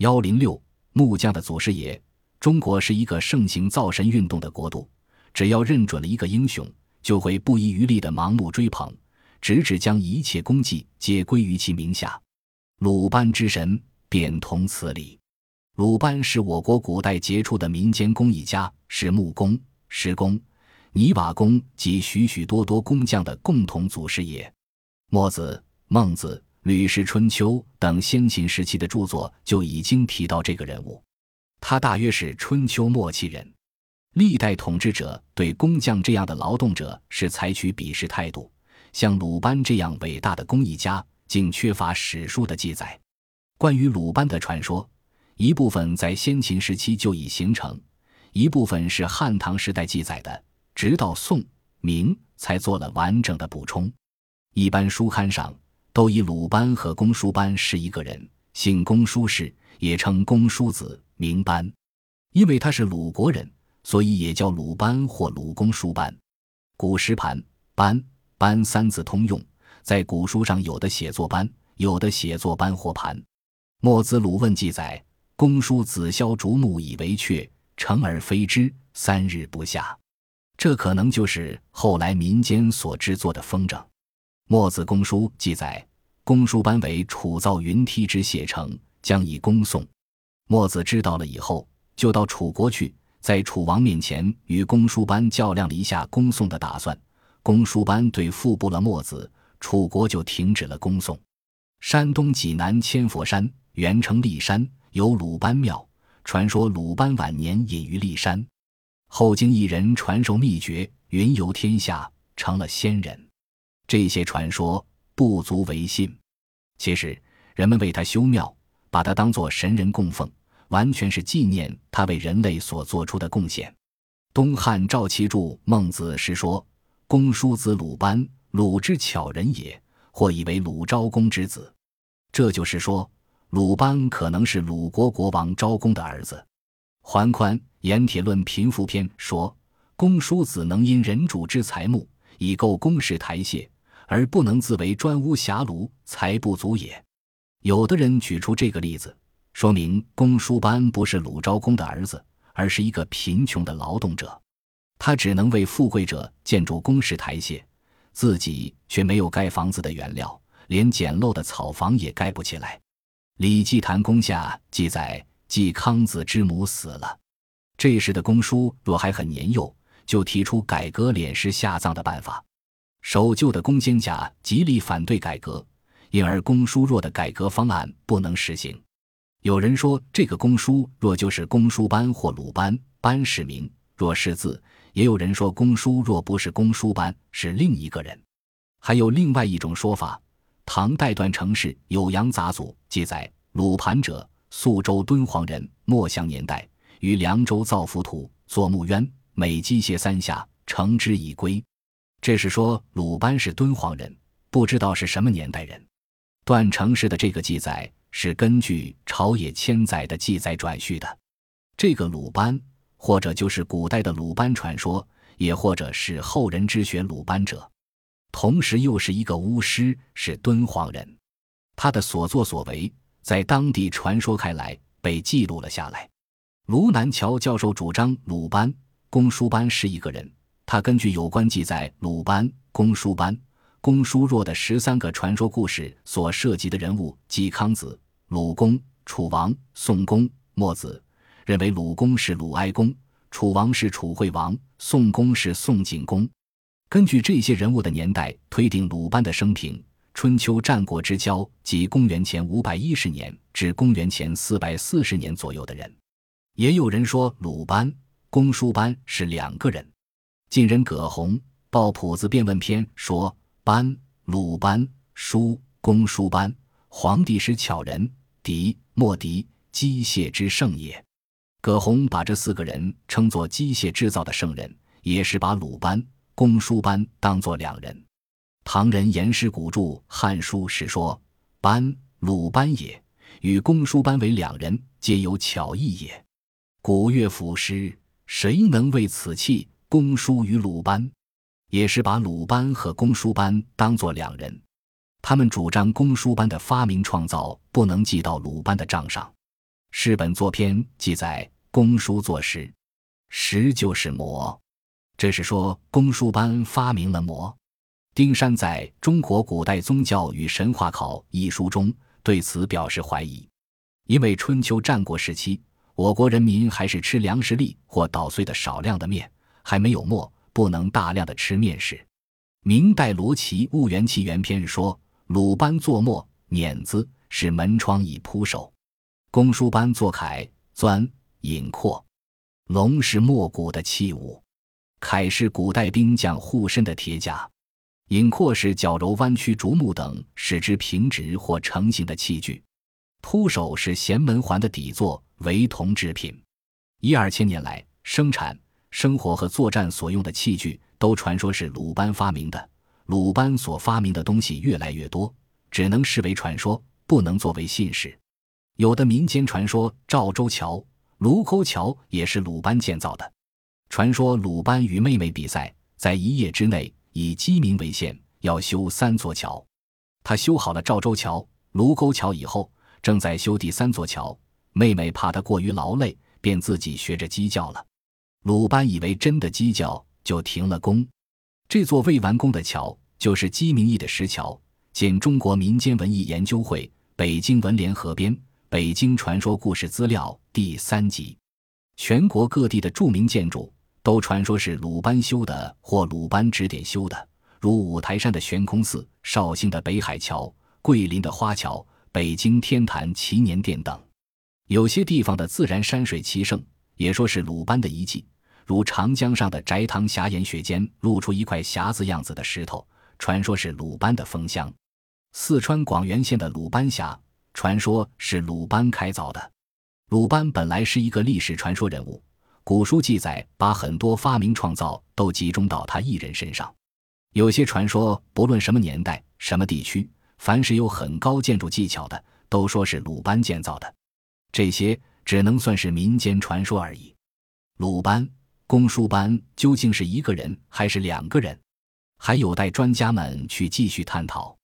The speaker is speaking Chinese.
幺零六木匠的祖师爷。中国是一个盛行造神运动的国度，只要认准了一个英雄，就会不遗余力的盲目追捧，直至将一切功绩皆归于其名下。鲁班之神便同此理。鲁班是我国古代杰出的民间工艺家，是木工、石工、泥瓦工及许许多多工匠的共同祖师爷。墨子、孟子、吕氏春秋等先秦时期的著作就已经提到这个人物。他大约是春秋末期人，历代统治者对工匠这样的劳动者是采取鄙视态度。像鲁班这样伟大的工艺家，竟缺乏史书的记载。关于鲁班的传说，一部分在先秦时期就已形成，一部分是汉唐时代记载的，直到宋、明才做了完整的补充。一般书刊上都以鲁班和公输班是一个人，姓公输氏，也称公输子。名班，因为他是鲁国人，所以也叫鲁班或鲁公输班。古时盘班班三字通用，在古书上有的写作班，有的写作班或盘。墨子鲁问记载，公输子削竹木以为雀，成而飞之，三日不下。这可能就是后来民间所制作的风筝。墨子公书记载，公输班为楚造云梯之写成，将以恭送。墨子知道了以后，就到楚国去，在楚王面前与公输班较量了一下恭送的打算。公输班对付不了墨子，楚国就停止了恭送。山东济南千佛山原称骊山，有鲁班庙，传说鲁班晚年隐于骊山，后经一人传授秘诀，云游天下，成了仙人。这些传说不足为信，其实人们为他修庙，把他当作神人供奉。完全是纪念他为人类所做出的贡献。东汉赵岐著《孟子》时说：“公叔子鲁班，鲁之巧人也，或以为鲁昭公之子。”这就是说，鲁班可能是鲁国国王昭公的儿子。桓宽《盐铁论贫富篇》说：“公叔子能因人主之财木，以构宫室台榭，而不能自为专屋狭庐，才不足也。”有的人举出这个例子。说明公输班不是鲁昭公的儿子，而是一个贫穷的劳动者，他只能为富贵者建筑宫室台榭，自己却没有盖房子的原料，连简陋的草房也盖不起来。《礼记谈公下》记载，季康子之母死了，这时的公叔若还很年幼，就提出改革敛尸下葬的办法。守旧的公监甲极力反对改革，因而公叔若的改革方案不能实行。有人说，这个公叔若就是公叔班或鲁班，班是名，若是字；也有人说，公叔若不是公叔班，是另一个人。还有另外一种说法，唐代段成式《酉阳杂俎》记载，鲁盘者，肃州敦煌人，末相年代，于凉州造浮土，作木渊，每机械三下，成之以归。这是说鲁班是敦煌人，不知道是什么年代人。段成式的这个记载。是根据朝野千载的记载转述的，这个鲁班，或者就是古代的鲁班传说，也或者是后人之学鲁班者，同时又是一个巫师，是敦煌人。他的所作所为在当地传说开来，被记录了下来。卢南桥教授主张鲁班、公输班是一个人，他根据有关记载鲁班、公输班。公输若的十三个传说故事所涉及的人物，即康子、鲁公、楚王、宋公、墨子，认为鲁公是鲁哀公，楚王是楚惠王，宋公是宋景公。根据这些人物的年代推定鲁班的生平，春秋战国之交，即公元前五百一十年至公元前四百四十年左右的人。也有人说鲁班、公输班是两个人。晋人葛洪《报朴子辩问篇》说。班鲁班叔公叔班，皇帝是巧人，狄莫狄，机械之圣也。葛洪把这四个人称作机械制造的圣人，也是把鲁班、公叔班当作两人。唐人颜师古著《汉书》时说：“班鲁班也，与公叔班为两人，皆有巧异也。”古乐府诗：“谁能为此器？公输与鲁班。”也是把鲁班和公输班当作两人，他们主张公输班的发明创造不能记到鲁班的账上。世本作篇记载，公输作石，石就是磨。这是说公输班发明了魔。丁山在《中国古代宗教与神话考》一书中对此表示怀疑，因为春秋战国时期，我国人民还是吃粮食粒或捣碎的少量的面，还没有磨，不能大量的吃面食。明代罗琦《物元气元篇》说：“鲁班作墨碾子，使门窗以铺首；公输班作楷钻引阔，龙是墨骨的器物。”铠是古代兵将护身的铁甲，引阔是矫揉弯曲竹木等使之平直或成型的器具，铺首是衔门环的底座，为铜制品。一二千年来，生产、生活和作战所用的器具都传说是鲁班发明的。鲁班所发明的东西越来越多，只能视为传说，不能作为信史。有的民间传说，赵州桥、卢沟桥也是鲁班建造的。传说鲁班与妹妹比赛，在一夜之内以鸡鸣为限，要修三座桥。他修好了赵州桥、卢沟桥以后，正在修第三座桥。妹妹怕他过于劳累，便自己学着鸡叫了。鲁班以为真的鸡叫，就停了工。这座未完工的桥，就是鸡鸣驿的石桥。见《中国民间文艺研究会北京文联合编《北京传说故事资料》第三集。全国各地的著名建筑。都传说是鲁班修的，或鲁班指点修的，如五台山的悬空寺、绍兴的北海桥、桂林的花桥、北京天坛祈年殿等。有些地方的自然山水奇胜，也说是鲁班的遗迹，如长江上的翟塘峡岩穴间露出一块匣子样子的石头，传说是鲁班的封箱。四川广元县的鲁班峡，传说是鲁班开凿的。鲁班本来是一个历史传说人物。古书记载，把很多发明创造都集中到他一人身上。有些传说，不论什么年代、什么地区，凡是有很高建筑技巧的，都说是鲁班建造的。这些只能算是民间传说而已。鲁班、公输班究竟是一个人还是两个人，还有待专家们去继续探讨。